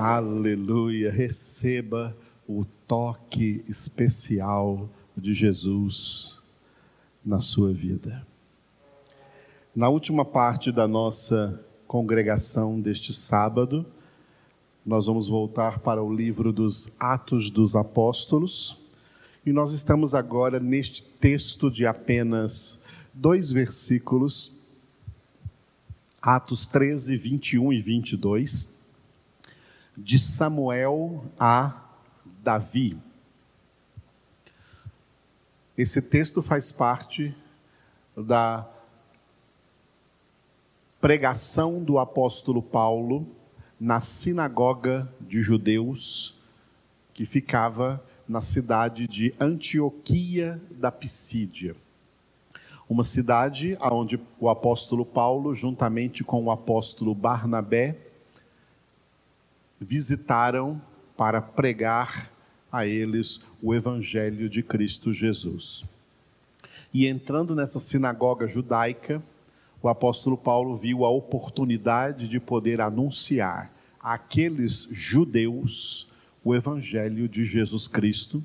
Aleluia. Receba o toque especial de Jesus na sua vida. Na última parte da nossa congregação deste sábado, nós vamos voltar para o livro dos Atos dos Apóstolos e nós estamos agora neste texto de apenas dois versículos, Atos 13, 21 e 22, de Samuel a Davi. Esse texto faz parte da pregação do apóstolo Paulo na sinagoga de judeus que ficava na cidade de Antioquia da Pisídia. Uma cidade onde o apóstolo Paulo, juntamente com o apóstolo Barnabé, visitaram para pregar a eles o evangelho de Cristo Jesus. E entrando nessa sinagoga judaica, o apóstolo Paulo viu a oportunidade de poder anunciar àqueles judeus o evangelho de Jesus Cristo,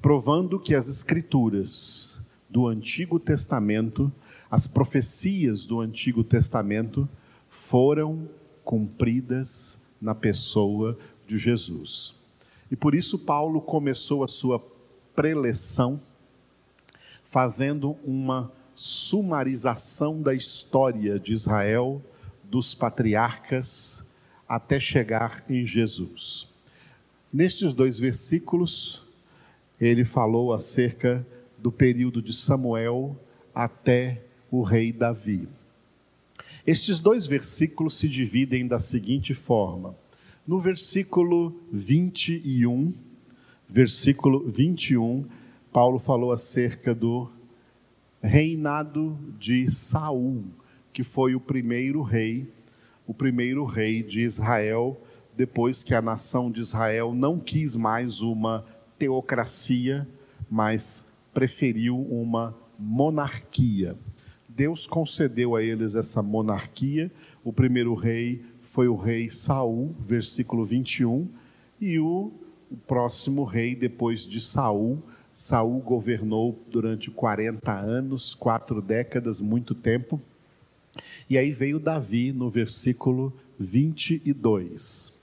provando que as escrituras do Antigo Testamento, as profecias do Antigo Testamento foram cumpridas na pessoa de Jesus. E por isso Paulo começou a sua preleção fazendo uma sumarização da história de Israel, dos patriarcas, até chegar em Jesus. Nestes dois versículos, ele falou acerca do período de Samuel até o rei Davi. Estes dois versículos se dividem da seguinte forma: no versículo 21, versículo 21, Paulo falou acerca do reinado de Saul, que foi o primeiro rei, o primeiro rei de Israel, depois que a nação de Israel não quis mais uma teocracia, mas preferiu uma monarquia. Deus concedeu a eles essa monarquia. O primeiro rei foi o rei Saul, versículo 21, e o, próximo rei depois de Saul Saul governou durante 40 anos, quatro décadas, muito tempo. E aí veio Davi no versículo 22.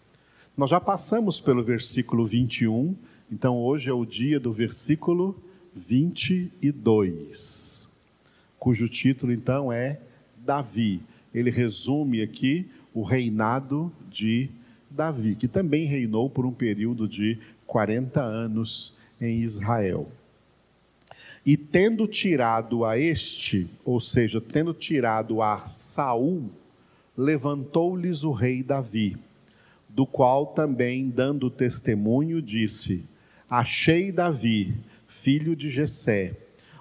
Nós já passamos pelo versículo 21, então hoje é o dia do versículo 22, cujo título então é Davi. Ele resume aqui o reinado de Davi, que também reinou por um período de 40 anos em Israel. E tendo tirado a este, ou seja, tendo tirado a Saul, levantou-lhes o rei Davi, do qual também dando testemunho disse: Achei Davi, filho de Jessé,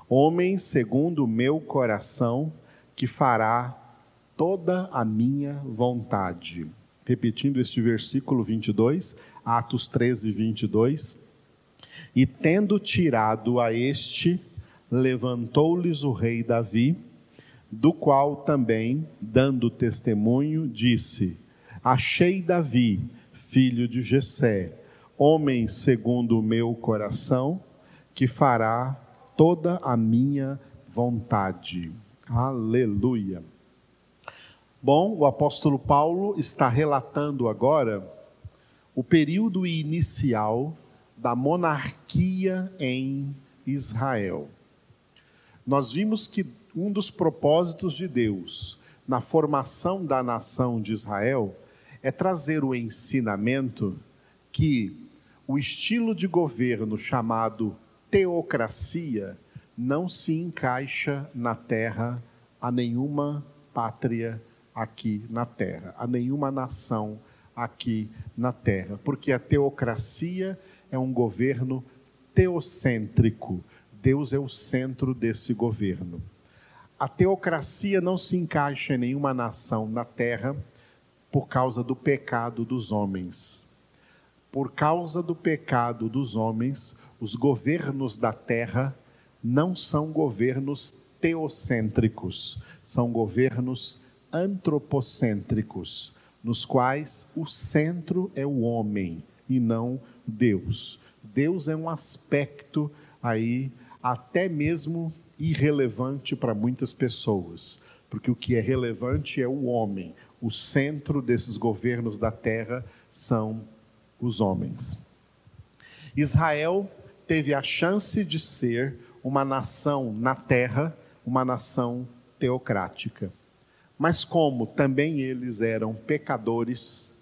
homem segundo o meu coração, que fará toda a minha vontade. Repetindo este versículo 22, Atos 13, 22. E tendo tirado a este, levantou-lhes o rei Davi, do qual também, dando testemunho, disse: Achei Davi, filho de Jessé, homem segundo o meu coração, que fará toda a minha vontade. Aleluia. Bom, o apóstolo Paulo está relatando agora o período inicial da monarquia em Israel. Nós vimos que um dos propósitos de Deus na formação da nação de Israel é trazer o ensinamento que o estilo de governo chamado teocracia não se encaixa na terra a nenhuma pátria aqui na terra, a nenhuma nação aqui na terra, porque a teocracia é um governo teocêntrico. Deus é o centro desse governo. A teocracia não se encaixa em nenhuma nação na terra por causa do pecado dos homens. Por causa do pecado dos homens, os governos da terra não são governos teocêntricos, são governos antropocêntricos. nos quais o centro é o homem e não Deus. Deus é um aspecto aí até mesmo irrelevante para muitas pessoas, porque o que é relevante é o homem. O centro desses governos da terra são os homens. Israel teve a chance de ser uma nação na terra, uma nação teocrática. Mas como também eles eram pecadores,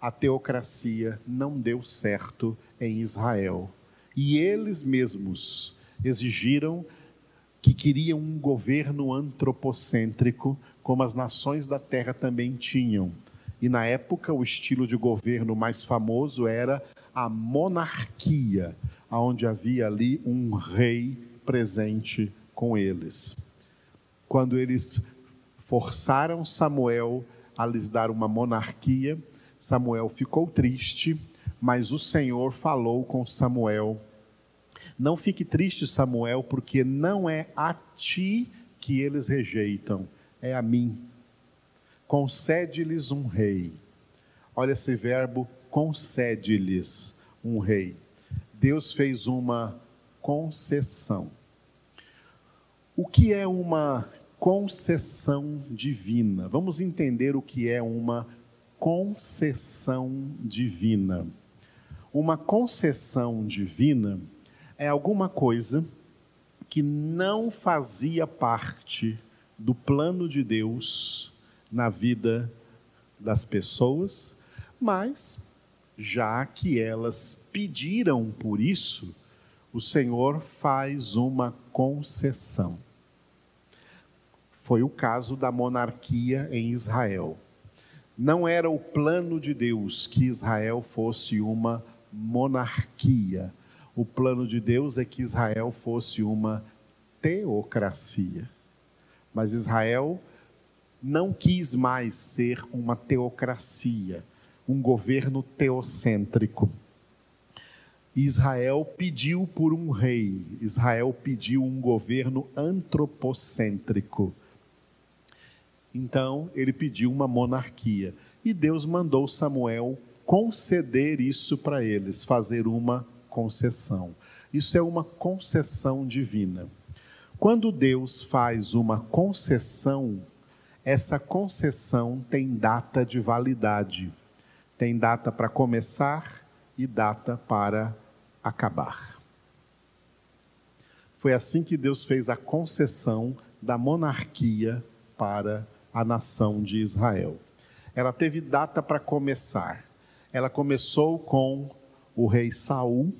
a teocracia não deu certo em Israel. E eles mesmos exigiram que queriam um governo antropocêntrico, como as nações da terra também tinham. E na época, o estilo de governo mais famoso era a monarquia, onde havia ali um rei presente com eles. Quando eles forçaram Samuel a lhes dar uma monarquia, Samuel ficou triste, mas o Senhor falou com Samuel: Não fique triste, Samuel, porque não é a ti que eles rejeitam, é a mim. Concede-lhes um rei. Olha esse verbo, concede-lhes um rei. Deus fez uma concessão. O que é uma concessão divina. Vamos entender o que é uma concessão divina. Uma concessão divina é alguma coisa que não fazia parte do plano de Deus na vida das pessoas, mas já que elas pediram por isso, o Senhor faz uma concessão foi o caso da monarquia em Israel. Não era o plano de Deus que Israel fosse uma monarquia. O plano de Deus é que Israel fosse uma teocracia. Mas Israel não quis mais ser uma teocracia, um governo teocêntrico. Israel pediu por um rei, Israel pediu um governo antropocêntrico. Então ele pediu uma monarquia. E Deus mandou Samuel conceder isso para eles, fazer uma concessão. Isso é uma concessão divina. Quando Deus faz uma concessão, essa concessão tem data de validade. Tem data para começar e data para acabar. Foi assim que Deus fez a concessão da monarquia para a nação de Israel. Ela teve data para começar. Ela começou com o rei Saul,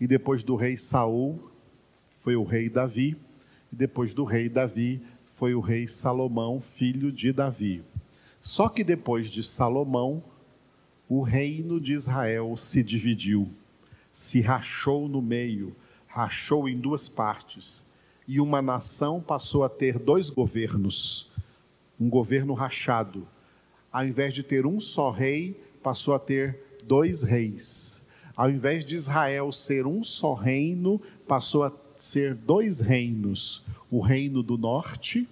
e depois do rei Saul foi o rei Davi, e depois do rei Davi foi o rei Salomão, filho de Davi. Só que depois de Salomão, o reino de Israel se dividiu, se rachou no meio, rachou em duas partes, e uma nação passou a ter dois governos um governo rachado. Ao invés de ter um só rei, passou a ter dois reis. Ao invés de Israel ser um só reino, passou a ser dois reinos: o reino do norte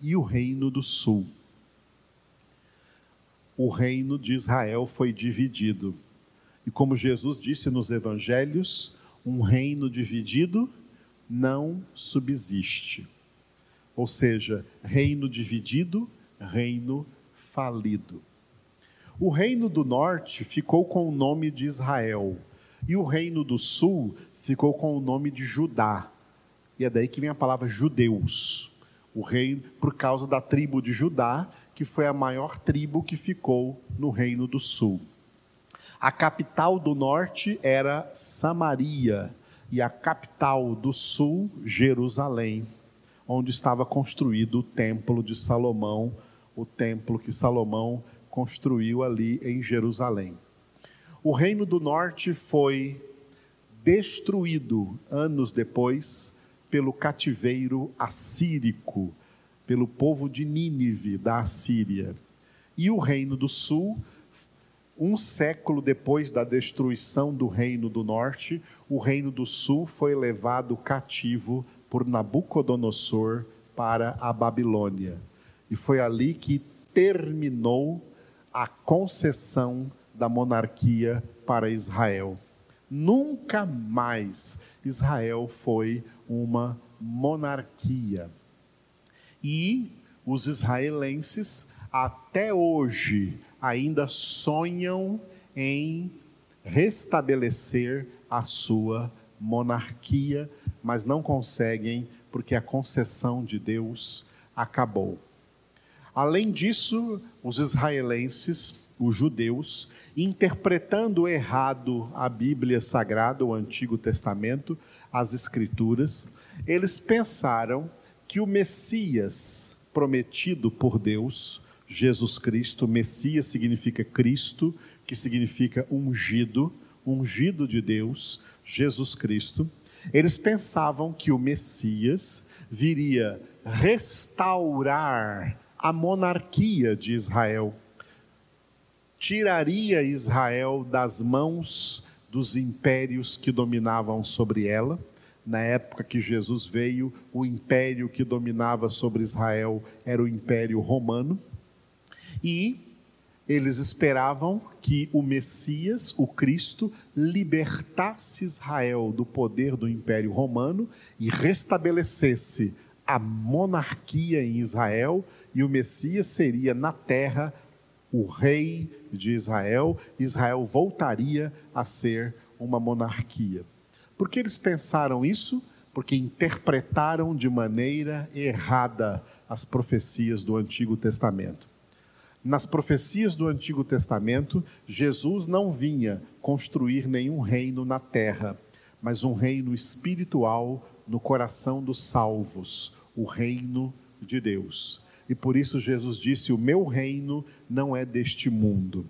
e o reino do sul. O reino de Israel foi dividido. E como Jesus disse nos evangelhos, um reino dividido não subsiste. Ou seja, reino dividido, reino falido. O reino do norte ficou com o nome de Israel, e o reino do sul ficou com o nome de Judá. E é daí que vem a palavra judeus. O reino, por causa da tribo de Judá, que foi a maior tribo que ficou no reino do sul. A capital do norte era Samaria, e a capital do sul, Jerusalém onde estava construído o templo de Salomão, o templo que Salomão construiu ali em Jerusalém. O reino do norte foi destruído anos depois pelo cativeiro assírico, pelo povo de Nínive da Assíria. E o reino do sul, um século depois da destruição do reino do norte, o reino do sul foi levado cativo por Nabucodonosor para a Babilônia. E foi ali que terminou a concessão da monarquia para Israel. Nunca mais Israel foi uma monarquia. E os israelenses até hoje ainda sonham em restabelecer a sua monarquia, mas não conseguem porque a concessão de Deus acabou. Além disso, os israelenses, os judeus, interpretando errado a Bíblia Sagrada, o Antigo Testamento, as Escrituras, eles pensaram que o Messias prometido por Deus, Jesus Cristo, Messias significa Cristo, que significa ungido, ungido de Deus, Jesus Cristo, eles pensavam que o Messias viria restaurar a monarquia de Israel. Tiraria Israel das mãos dos impérios que dominavam sobre ela. Na época que Jesus veio, o império que dominava sobre Israel era o Império Romano. E eles esperavam que o Messias, o Cristo, libertasse Israel do poder do Império Romano e restabelecesse a monarquia em Israel e o Messias seria na terra o rei de Israel, Israel voltaria a ser uma monarquia. Por que eles pensaram isso? Porque interpretaram de maneira errada as profecias do Antigo Testamento. Nas profecias do Antigo Testamento, Jesus não vinha construir nenhum reino na terra, mas um reino espiritual no coração dos salvos, o reino de Deus e por isso Jesus disse: O meu reino não é deste mundo.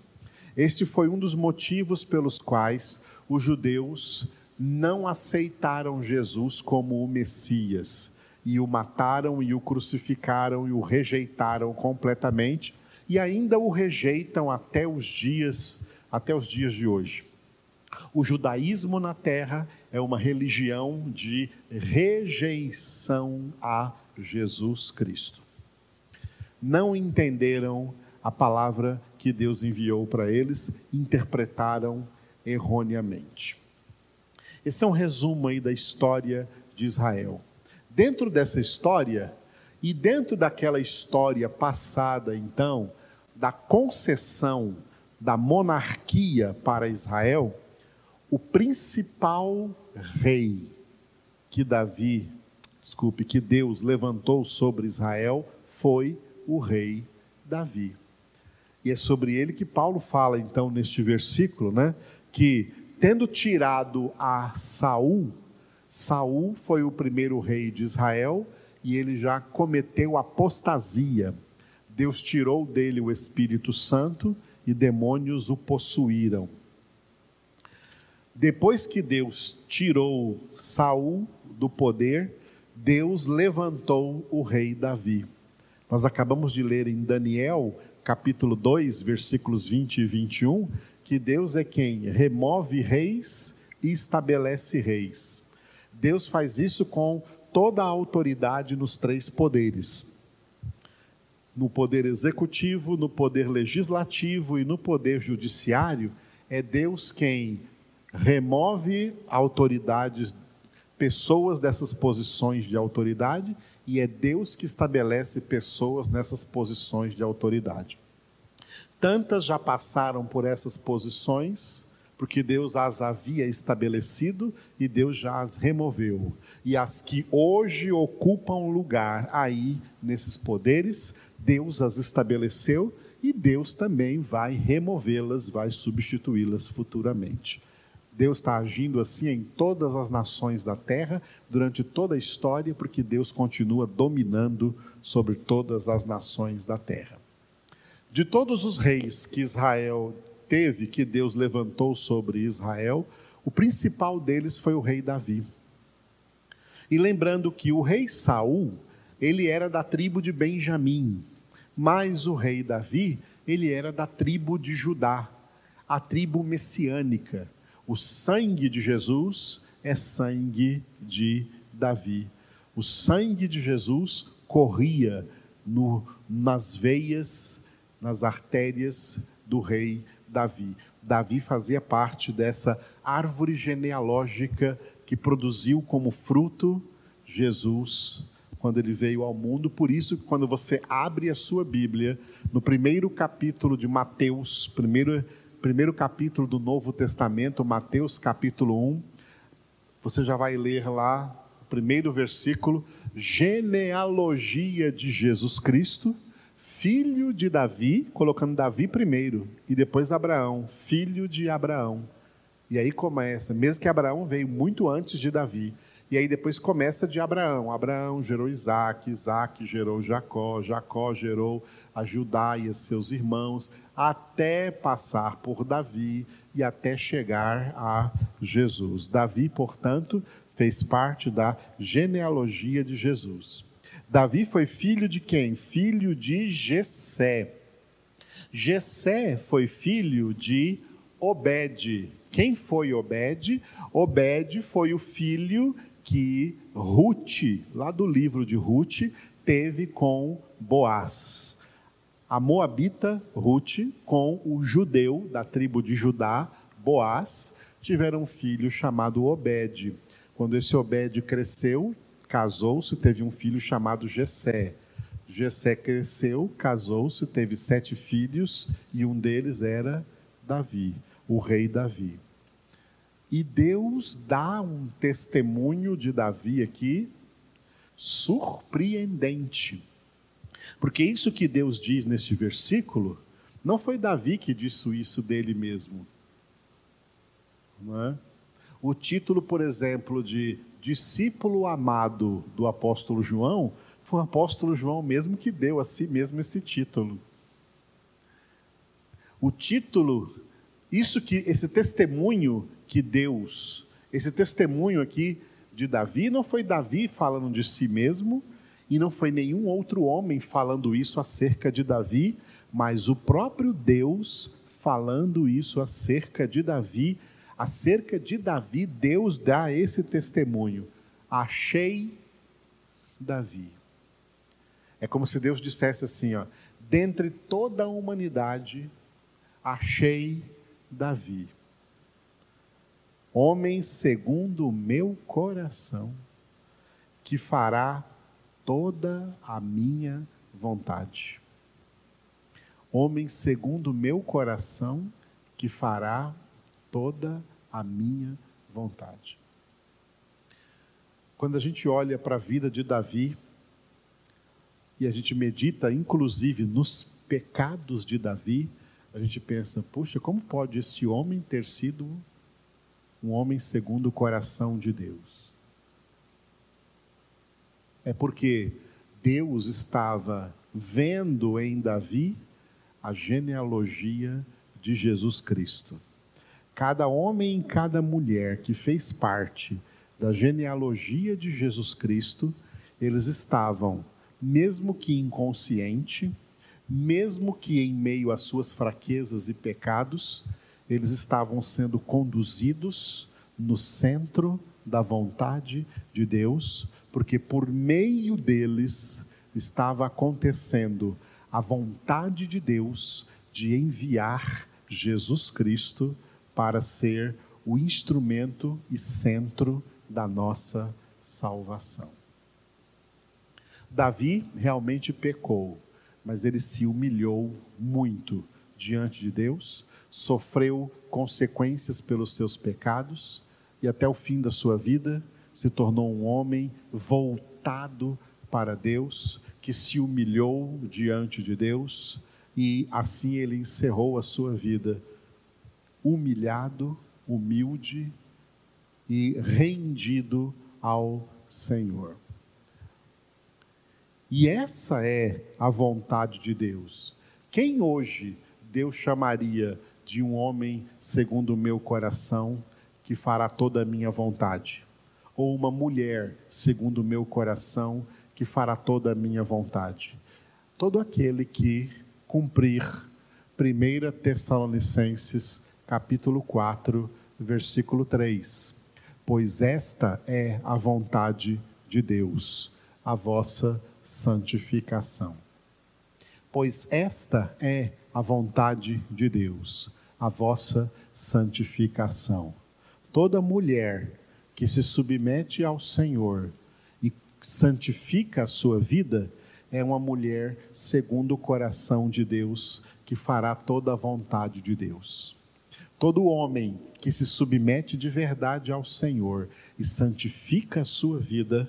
Este foi um dos motivos pelos quais os judeus não aceitaram Jesus como o Messias e o mataram e o crucificaram e o rejeitaram completamente e ainda o rejeitam até os dias até os dias de hoje. O judaísmo na terra é uma religião de rejeição a Jesus Cristo não entenderam a palavra que Deus enviou para eles, interpretaram erroneamente. Esse é um resumo aí da história de Israel. Dentro dessa história, e dentro daquela história passada, então, da concessão da monarquia para Israel, o principal rei que Davi, desculpe, que Deus levantou sobre Israel foi o rei Davi. E é sobre ele que Paulo fala então neste versículo, né, que tendo tirado a Saul, Saul foi o primeiro rei de Israel e ele já cometeu apostasia. Deus tirou dele o Espírito Santo e demônios o possuíram. Depois que Deus tirou Saul do poder, Deus levantou o rei Davi. Nós acabamos de ler em Daniel, capítulo 2, versículos 20 e 21, que Deus é quem remove reis e estabelece reis. Deus faz isso com toda a autoridade nos três poderes. No poder executivo, no poder legislativo e no poder judiciário, é Deus quem remove autoridades, pessoas dessas posições de autoridade e é Deus que estabelece pessoas nessas posições de autoridade. Tantas já passaram por essas posições, porque Deus as havia estabelecido e Deus já as removeu. E as que hoje ocupam lugar aí nesses poderes, Deus as estabeleceu e Deus também vai removê-las, vai substituí-las futuramente. Deus está agindo assim em todas as nações da terra, durante toda a história, porque Deus continua dominando sobre todas as nações da terra. De todos os reis que Israel teve, que Deus levantou sobre Israel, o principal deles foi o rei Davi. E lembrando que o rei Saul, ele era da tribo de Benjamim, mas o rei Davi, ele era da tribo de Judá, a tribo messiânica o sangue de Jesus é sangue de Davi. O sangue de Jesus corria no, nas veias, nas artérias do rei Davi. Davi fazia parte dessa árvore genealógica que produziu como fruto Jesus quando ele veio ao mundo. Por isso, quando você abre a sua Bíblia, no primeiro capítulo de Mateus, primeiro, primeiro capítulo do Novo Testamento, Mateus capítulo 1, você já vai ler lá, o primeiro versículo, genealogia de Jesus Cristo, filho de Davi, colocando Davi primeiro, e depois Abraão, filho de Abraão. E aí começa, mesmo que Abraão veio muito antes de Davi, e aí depois começa de Abraão. Abraão gerou Isaac, Isaac gerou Jacó, Jacó gerou a Judá e seus irmãos, até passar por Davi e até chegar a Jesus. Davi, portanto, fez parte da genealogia de Jesus. Davi foi filho de quem? Filho de Jessé. Jessé foi filho de Obed. Quem foi Obed? Obed foi o filho que Ruth, lá do livro de Ruth, teve com Boaz. A moabita Ruth com o judeu da tribo de Judá, Boaz, tiveram um filho chamado Obed. Quando esse Obed cresceu, casou-se, teve um filho chamado Jessé. Jessé cresceu, casou-se, teve sete filhos e um deles era Davi, o rei Davi. E Deus dá um testemunho de Davi aqui surpreendente. Porque isso que Deus diz neste versículo, não foi Davi que disse isso dele mesmo. Não é? O título, por exemplo, de discípulo amado do apóstolo João, foi o apóstolo João mesmo que deu a si mesmo esse título. O título, isso que esse testemunho que Deus, esse testemunho aqui de Davi, não foi Davi falando de si mesmo, e não foi nenhum outro homem falando isso acerca de Davi, mas o próprio Deus falando isso acerca de Davi. Acerca de Davi, Deus dá esse testemunho. Achei Davi. É como se Deus dissesse assim, ó, dentre toda a humanidade, achei Davi homem segundo o meu coração, que fará toda a minha vontade. Homem segundo o meu coração, que fará toda a minha vontade. Quando a gente olha para a vida de Davi, e a gente medita, inclusive, nos pecados de Davi, a gente pensa: puxa, como pode esse homem ter sido um homem segundo o coração de Deus. É porque Deus estava vendo em Davi a genealogia de Jesus Cristo. Cada homem e cada mulher que fez parte da genealogia de Jesus Cristo, eles estavam, mesmo que inconsciente, mesmo que em meio às suas fraquezas e pecados, eles estavam sendo conduzidos no centro da vontade de Deus, porque por meio deles estava acontecendo a vontade de Deus de enviar Jesus Cristo para ser o instrumento e centro da nossa salvação. Davi realmente pecou, mas ele se humilhou muito diante de Deus, sofreu consequências pelos seus pecados e até o fim da sua vida se tornou um homem voltado para Deus, que se humilhou diante de Deus e assim ele encerrou a sua vida humilhado, humilde e rendido ao Senhor. E essa é a vontade de Deus. Quem hoje Deus chamaria de um homem segundo o meu coração, que fará toda a minha vontade, ou uma mulher segundo o meu coração, que fará toda a minha vontade. Todo aquele que cumprir 1 Tessalonicenses capítulo 4, versículo 3. Pois esta é a vontade de Deus, a vossa santificação pois esta é a vontade de Deus, a vossa santificação. Toda mulher que se submete ao Senhor e santifica a sua vida, é uma mulher segundo o coração de Deus, que fará toda a vontade de Deus. Todo homem que se submete de verdade ao Senhor e santifica a sua vida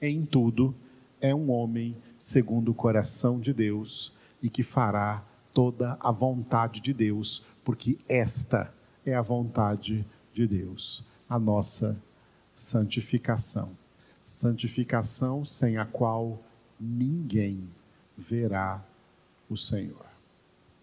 em tudo, é um homem segundo o coração de Deus e que fará toda a vontade de Deus, porque esta é a vontade de Deus, a nossa santificação. Santificação sem a qual ninguém verá o Senhor.